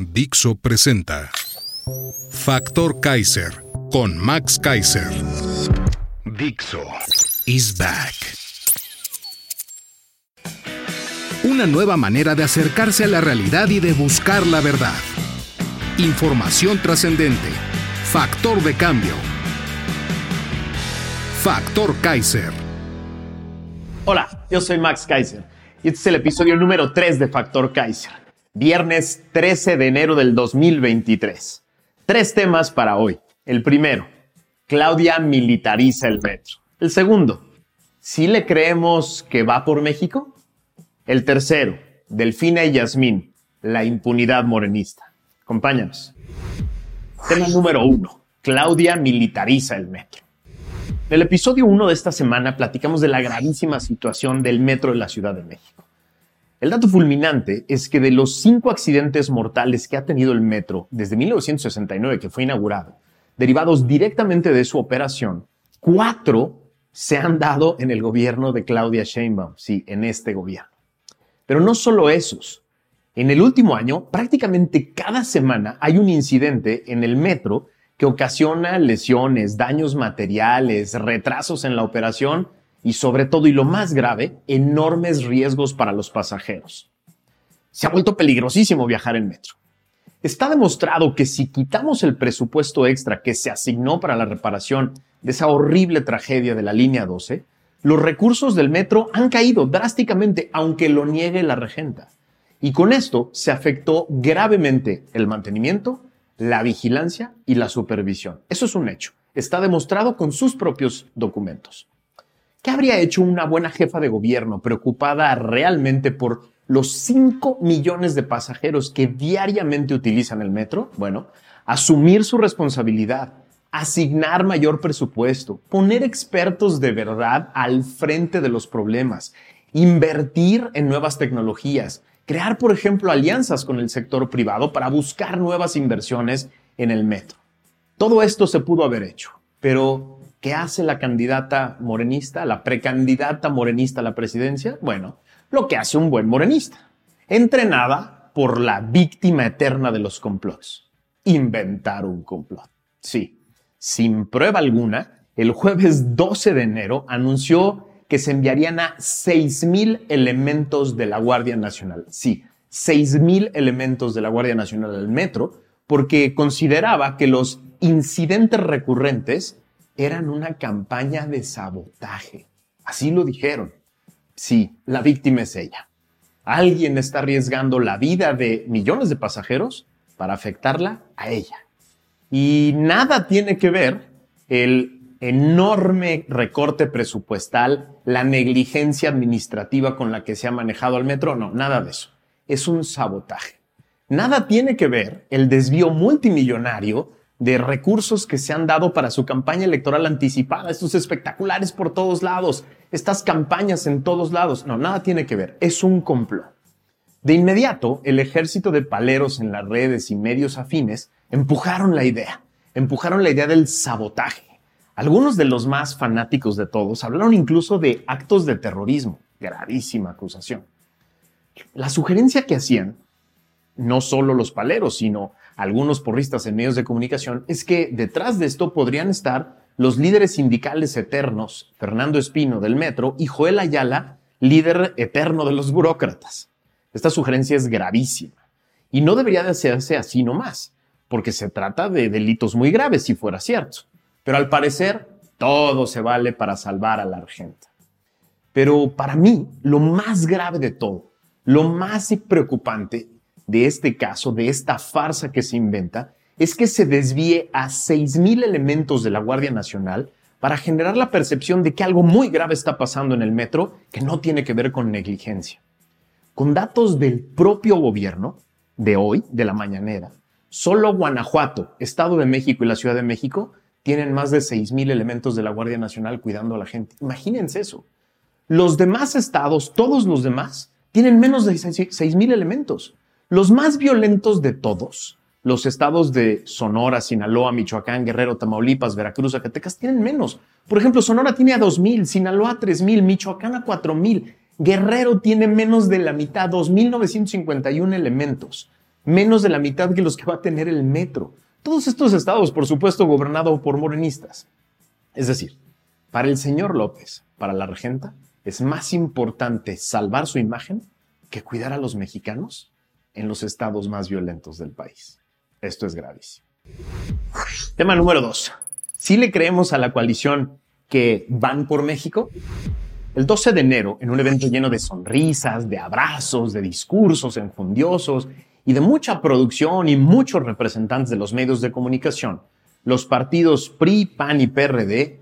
Dixo presenta Factor Kaiser con Max Kaiser. Dixo is back. Una nueva manera de acercarse a la realidad y de buscar la verdad. Información trascendente. Factor de cambio. Factor Kaiser. Hola, yo soy Max Kaiser y este es el episodio número 3 de Factor Kaiser. Viernes 13 de enero del 2023. Tres temas para hoy. El primero, Claudia militariza el metro. El segundo, ¿sí le creemos que va por México? El tercero, Delfina y Yasmín, la impunidad morenista. Acompáñanos. Tema número uno, Claudia militariza el metro. En el episodio 1 de esta semana platicamos de la gravísima situación del metro de la Ciudad de México. El dato fulminante es que de los cinco accidentes mortales que ha tenido el metro desde 1969 que fue inaugurado, derivados directamente de su operación, cuatro se han dado en el gobierno de Claudia Sheinbaum, sí, en este gobierno. Pero no solo esos. En el último año, prácticamente cada semana hay un incidente en el metro que ocasiona lesiones, daños materiales, retrasos en la operación y sobre todo, y lo más grave, enormes riesgos para los pasajeros. Se ha vuelto peligrosísimo viajar en metro. Está demostrado que si quitamos el presupuesto extra que se asignó para la reparación de esa horrible tragedia de la línea 12, los recursos del metro han caído drásticamente, aunque lo niegue la regenta. Y con esto se afectó gravemente el mantenimiento, la vigilancia y la supervisión. Eso es un hecho. Está demostrado con sus propios documentos. ¿Qué habría hecho una buena jefa de gobierno preocupada realmente por los 5 millones de pasajeros que diariamente utilizan el metro? Bueno, asumir su responsabilidad, asignar mayor presupuesto, poner expertos de verdad al frente de los problemas, invertir en nuevas tecnologías, crear, por ejemplo, alianzas con el sector privado para buscar nuevas inversiones en el metro. Todo esto se pudo haber hecho, pero ¿qué hace la candidata morenista, la precandidata morenista a la presidencia? Bueno, lo que hace un buen morenista, entrenada por la víctima eterna de los complots, inventar un complot. Sí, sin prueba alguna, el jueves 12 de enero anunció que se enviarían a 6.000 elementos de la Guardia Nacional. Sí, 6.000 elementos de la Guardia Nacional al metro, porque consideraba que los incidentes recurrentes eran una campaña de sabotaje. Así lo dijeron. Sí, la víctima es ella. Alguien está arriesgando la vida de millones de pasajeros para afectarla a ella. Y nada tiene que ver el enorme recorte presupuestal, la negligencia administrativa con la que se ha manejado al metro, no, nada de eso. Es un sabotaje. Nada tiene que ver el desvío multimillonario de recursos que se han dado para su campaña electoral anticipada, estos espectaculares por todos lados, estas campañas en todos lados. No, nada tiene que ver. Es un complot. De inmediato, el ejército de paleros en las redes y medios afines empujaron la idea, empujaron la idea del sabotaje algunos de los más fanáticos de todos hablaron incluso de actos de terrorismo, gravísima acusación. La sugerencia que hacían, no solo los paleros, sino algunos porristas en medios de comunicación, es que detrás de esto podrían estar los líderes sindicales eternos, Fernando Espino del Metro y Joel Ayala, líder eterno de los burócratas. Esta sugerencia es gravísima y no debería de hacerse así nomás, porque se trata de delitos muy graves si fuera cierto. Pero al parecer, todo se vale para salvar a la argenta. Pero para mí, lo más grave de todo, lo más preocupante de este caso, de esta farsa que se inventa, es que se desvíe a 6.000 elementos de la Guardia Nacional para generar la percepción de que algo muy grave está pasando en el metro que no tiene que ver con negligencia. con datos del propio gobierno de hoy, de la mañanera, solo Guanajuato, Estado de México y la Ciudad de México tienen más de 6.000 elementos de la Guardia Nacional cuidando a la gente. Imagínense eso. Los demás estados, todos los demás, tienen menos de 6.000 elementos. Los más violentos de todos, los estados de Sonora, Sinaloa, Michoacán, Guerrero, Tamaulipas, Veracruz, Zacatecas, tienen menos. Por ejemplo, Sonora tiene a 2.000, Sinaloa a 3.000, Michoacán a 4.000. Guerrero tiene menos de la mitad, 2.951 elementos, menos de la mitad que los que va a tener el metro. Todos estos estados, por supuesto, gobernados por morenistas. Es decir, para el señor López, para la regenta, es más importante salvar su imagen que cuidar a los mexicanos en los estados más violentos del país. Esto es gravísimo. Tema número dos. Si le creemos a la coalición que van por México, el 12 de enero, en un evento lleno de sonrisas, de abrazos, de discursos enfundiosos y de mucha producción y muchos representantes de los medios de comunicación, los partidos PRI, PAN y PRD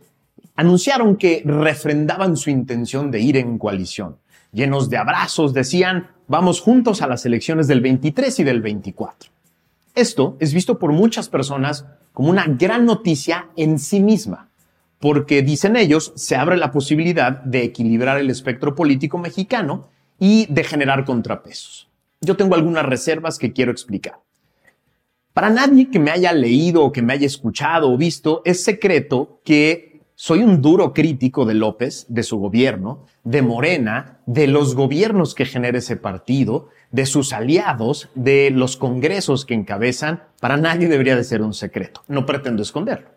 anunciaron que refrendaban su intención de ir en coalición. Llenos de abrazos, decían, vamos juntos a las elecciones del 23 y del 24. Esto es visto por muchas personas como una gran noticia en sí misma porque dicen ellos, se abre la posibilidad de equilibrar el espectro político mexicano y de generar contrapesos. Yo tengo algunas reservas que quiero explicar. Para nadie que me haya leído o que me haya escuchado o visto, es secreto que soy un duro crítico de López, de su gobierno, de Morena, de los gobiernos que genera ese partido, de sus aliados, de los congresos que encabezan. Para nadie debería de ser un secreto. No pretendo esconderlo.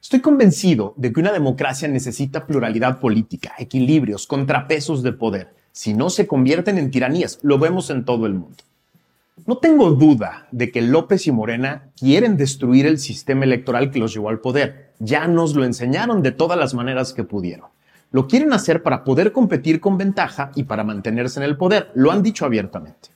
Estoy convencido de que una democracia necesita pluralidad política, equilibrios, contrapesos de poder. Si no, se convierten en tiranías. Lo vemos en todo el mundo. No tengo duda de que López y Morena quieren destruir el sistema electoral que los llevó al poder. Ya nos lo enseñaron de todas las maneras que pudieron. Lo quieren hacer para poder competir con ventaja y para mantenerse en el poder. Lo han dicho abiertamente.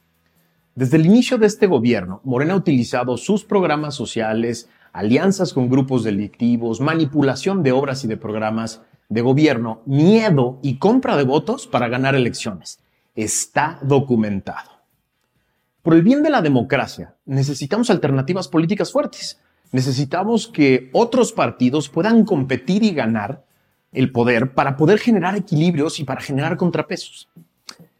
Desde el inicio de este gobierno, Morena ha utilizado sus programas sociales, alianzas con grupos delictivos, manipulación de obras y de programas de gobierno, miedo y compra de votos para ganar elecciones. Está documentado. Por el bien de la democracia, necesitamos alternativas políticas fuertes. Necesitamos que otros partidos puedan competir y ganar el poder para poder generar equilibrios y para generar contrapesos.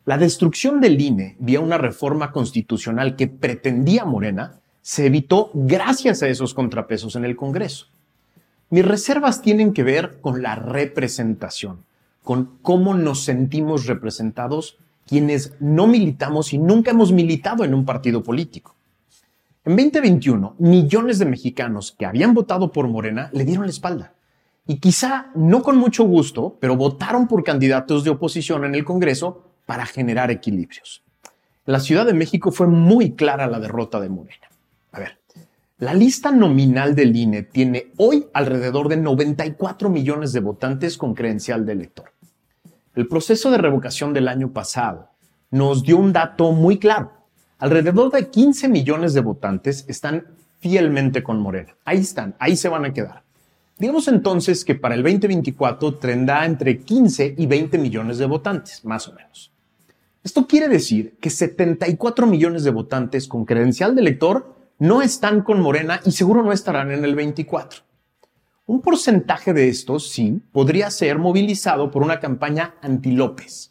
La destrucción del INE vía una reforma constitucional que pretendía Morena se evitó gracias a esos contrapesos en el Congreso. Mis reservas tienen que ver con la representación, con cómo nos sentimos representados quienes no militamos y nunca hemos militado en un partido político. En 2021, millones de mexicanos que habían votado por Morena le dieron la espalda. Y quizá no con mucho gusto, pero votaron por candidatos de oposición en el Congreso para generar equilibrios. La Ciudad de México fue muy clara la derrota de Morena. A ver, la lista nominal del INE tiene hoy alrededor de 94 millones de votantes con credencial de elector. El proceso de revocación del año pasado nos dio un dato muy claro. Alrededor de 15 millones de votantes están fielmente con Morena. Ahí están, ahí se van a quedar. Digamos entonces que para el 2024 tendrá entre 15 y 20 millones de votantes, más o menos. Esto quiere decir que 74 millones de votantes con credencial de elector no están con Morena y seguro no estarán en el 24. Un porcentaje de estos, sí, podría ser movilizado por una campaña anti-López,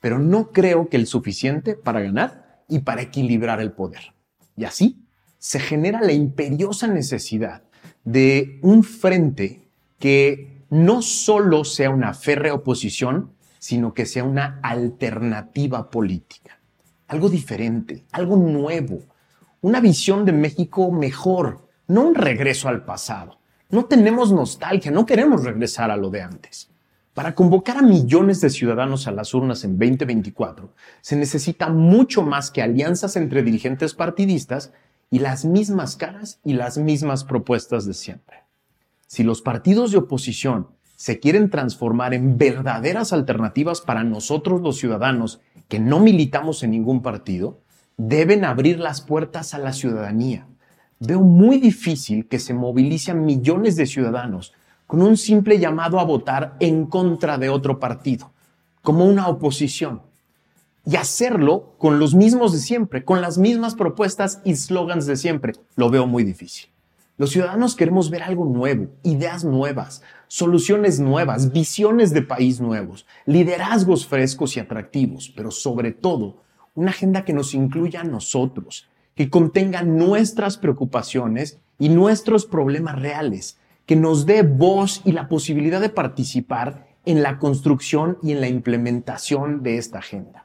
pero no creo que el suficiente para ganar y para equilibrar el poder. Y así se genera la imperiosa necesidad de un frente que no solo sea una férrea oposición, sino que sea una alternativa política. Algo diferente, algo nuevo, una visión de México mejor, no un regreso al pasado. No tenemos nostalgia, no queremos regresar a lo de antes. Para convocar a millones de ciudadanos a las urnas en 2024, se necesita mucho más que alianzas entre dirigentes partidistas y las mismas caras y las mismas propuestas de siempre. Si los partidos de oposición se quieren transformar en verdaderas alternativas para nosotros los ciudadanos que no militamos en ningún partido, deben abrir las puertas a la ciudadanía. Veo muy difícil que se movilicen millones de ciudadanos con un simple llamado a votar en contra de otro partido, como una oposición. y hacerlo con los mismos de siempre, con las mismas propuestas y slogans de siempre. Lo veo muy difícil. Los ciudadanos queremos ver algo nuevo, ideas nuevas, soluciones nuevas, visiones de país nuevos, liderazgos frescos y atractivos, pero sobre todo una agenda que nos incluya a nosotros, que contenga nuestras preocupaciones y nuestros problemas reales, que nos dé voz y la posibilidad de participar en la construcción y en la implementación de esta agenda.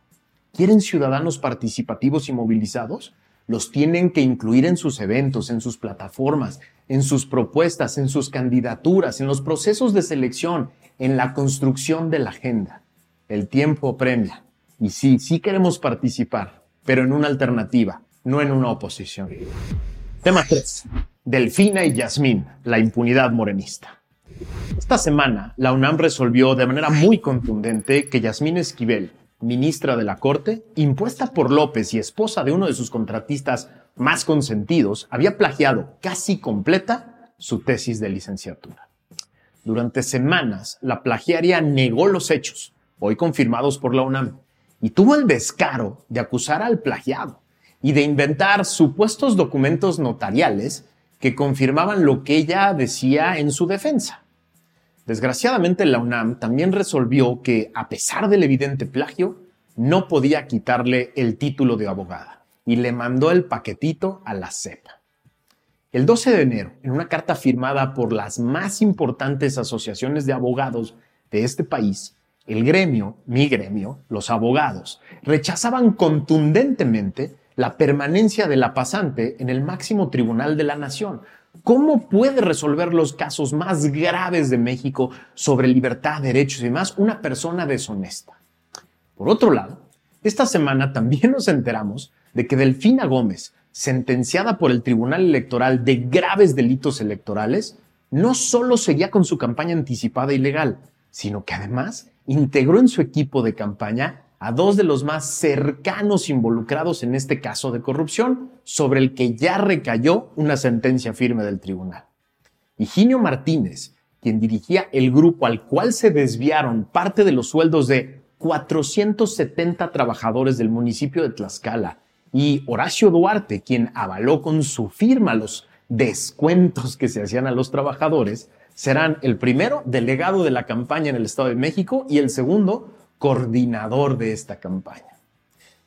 ¿Quieren ciudadanos participativos y movilizados? Los tienen que incluir en sus eventos, en sus plataformas, en sus propuestas, en sus candidaturas, en los procesos de selección, en la construcción de la agenda. El tiempo premia. Y sí, sí queremos participar, pero en una alternativa, no en una oposición. Tema 3. Delfina y Yasmín, la impunidad morenista. Esta semana, la UNAM resolvió de manera muy contundente que Yasmín Esquivel, ministra de la Corte, impuesta por López y esposa de uno de sus contratistas más consentidos, había plagiado casi completa su tesis de licenciatura. Durante semanas, la plagiaria negó los hechos, hoy confirmados por la UNAM, y tuvo el descaro de acusar al plagiado y de inventar supuestos documentos notariales que confirmaban lo que ella decía en su defensa. Desgraciadamente la UNAM también resolvió que, a pesar del evidente plagio, no podía quitarle el título de abogada y le mandó el paquetito a la CEPA. El 12 de enero, en una carta firmada por las más importantes asociaciones de abogados de este país, el gremio, mi gremio, los abogados, rechazaban contundentemente la permanencia de la pasante en el máximo tribunal de la nación, ¿Cómo puede resolver los casos más graves de México sobre libertad, derechos y demás una persona deshonesta? Por otro lado, esta semana también nos enteramos de que Delfina Gómez, sentenciada por el Tribunal Electoral de graves delitos electorales, no solo seguía con su campaña anticipada ilegal, sino que además integró en su equipo de campaña a dos de los más cercanos involucrados en este caso de corrupción, sobre el que ya recayó una sentencia firme del tribunal. Higinio Martínez, quien dirigía el grupo al cual se desviaron parte de los sueldos de 470 trabajadores del municipio de Tlaxcala, y Horacio Duarte, quien avaló con su firma los descuentos que se hacían a los trabajadores, serán el primero delegado de la campaña en el Estado de México y el segundo coordinador de esta campaña.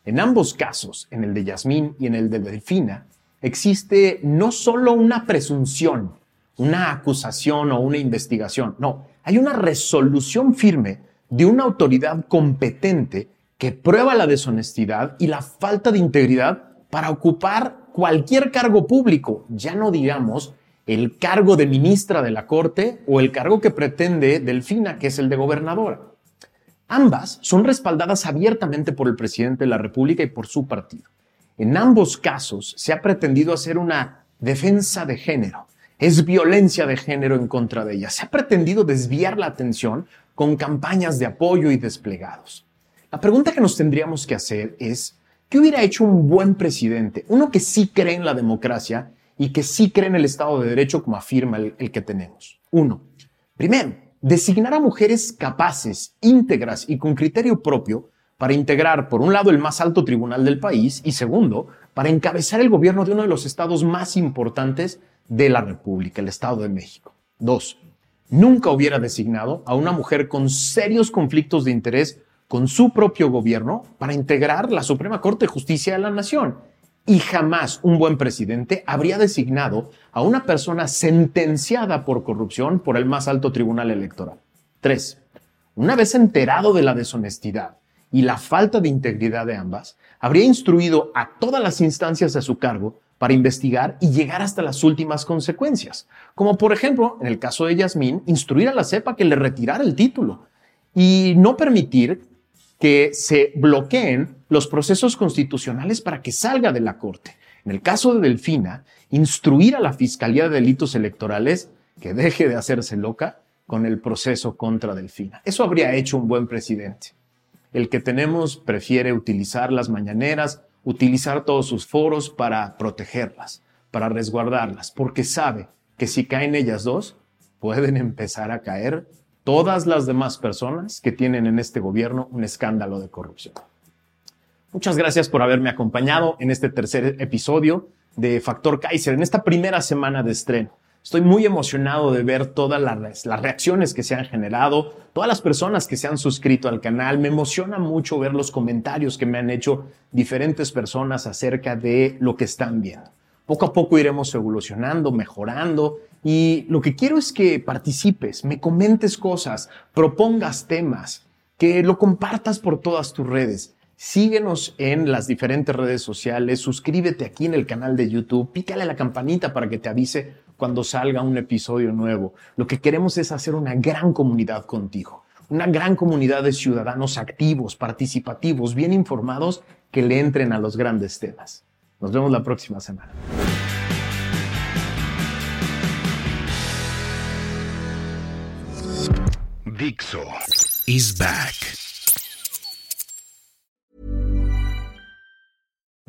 En ambos casos, en el de Yasmín y en el de Delfina, existe no solo una presunción, una acusación o una investigación, no, hay una resolución firme de una autoridad competente que prueba la deshonestidad y la falta de integridad para ocupar cualquier cargo público, ya no digamos el cargo de ministra de la Corte o el cargo que pretende Delfina, que es el de gobernadora. Ambas son respaldadas abiertamente por el presidente de la República y por su partido. En ambos casos se ha pretendido hacer una defensa de género. Es violencia de género en contra de ella. Se ha pretendido desviar la atención con campañas de apoyo y desplegados. La pregunta que nos tendríamos que hacer es, ¿qué hubiera hecho un buen presidente? Uno que sí cree en la democracia y que sí cree en el Estado de Derecho como afirma el, el que tenemos. Uno, primero, designar a mujeres capaces, íntegras y con criterio propio para integrar, por un lado, el más alto tribunal del país y, segundo, para encabezar el gobierno de uno de los estados más importantes de la República, el Estado de México. Dos, nunca hubiera designado a una mujer con serios conflictos de interés con su propio gobierno para integrar la Suprema Corte de Justicia de la Nación y jamás un buen presidente habría designado a una persona sentenciada por corrupción por el más alto tribunal electoral. Tres, una vez enterado de la deshonestidad y la falta de integridad de ambas, habría instruido a todas las instancias a su cargo para investigar y llegar hasta las últimas consecuencias, como por ejemplo, en el caso de Yasmín, instruir a la CEPA que le retirara el título y no permitir que se bloqueen los procesos constitucionales para que salga de la Corte. En el caso de Delfina, instruir a la Fiscalía de Delitos Electorales que deje de hacerse loca con el proceso contra Delfina. Eso habría hecho un buen presidente. El que tenemos prefiere utilizar las mañaneras, utilizar todos sus foros para protegerlas, para resguardarlas, porque sabe que si caen ellas dos, pueden empezar a caer todas las demás personas que tienen en este gobierno un escándalo de corrupción. Muchas gracias por haberme acompañado en este tercer episodio de Factor Kaiser, en esta primera semana de estreno. Estoy muy emocionado de ver todas las, las, reacciones que se han generado, todas las personas que se han suscrito al canal. Me emociona mucho ver los comentarios que me han hecho diferentes personas acerca de lo que están viendo. Poco a poco iremos evolucionando, mejorando y lo que quiero es que participes, me comentes cosas, propongas temas, que lo compartas por todas tus redes. Síguenos en las diferentes redes sociales, suscríbete aquí en el canal de YouTube, pícale la campanita para que te avise cuando salga un episodio nuevo. Lo que queremos es hacer una gran comunidad contigo, una gran comunidad de ciudadanos activos, participativos, bien informados, que le entren a los grandes temas. Nos vemos la próxima semana. Dixo is back.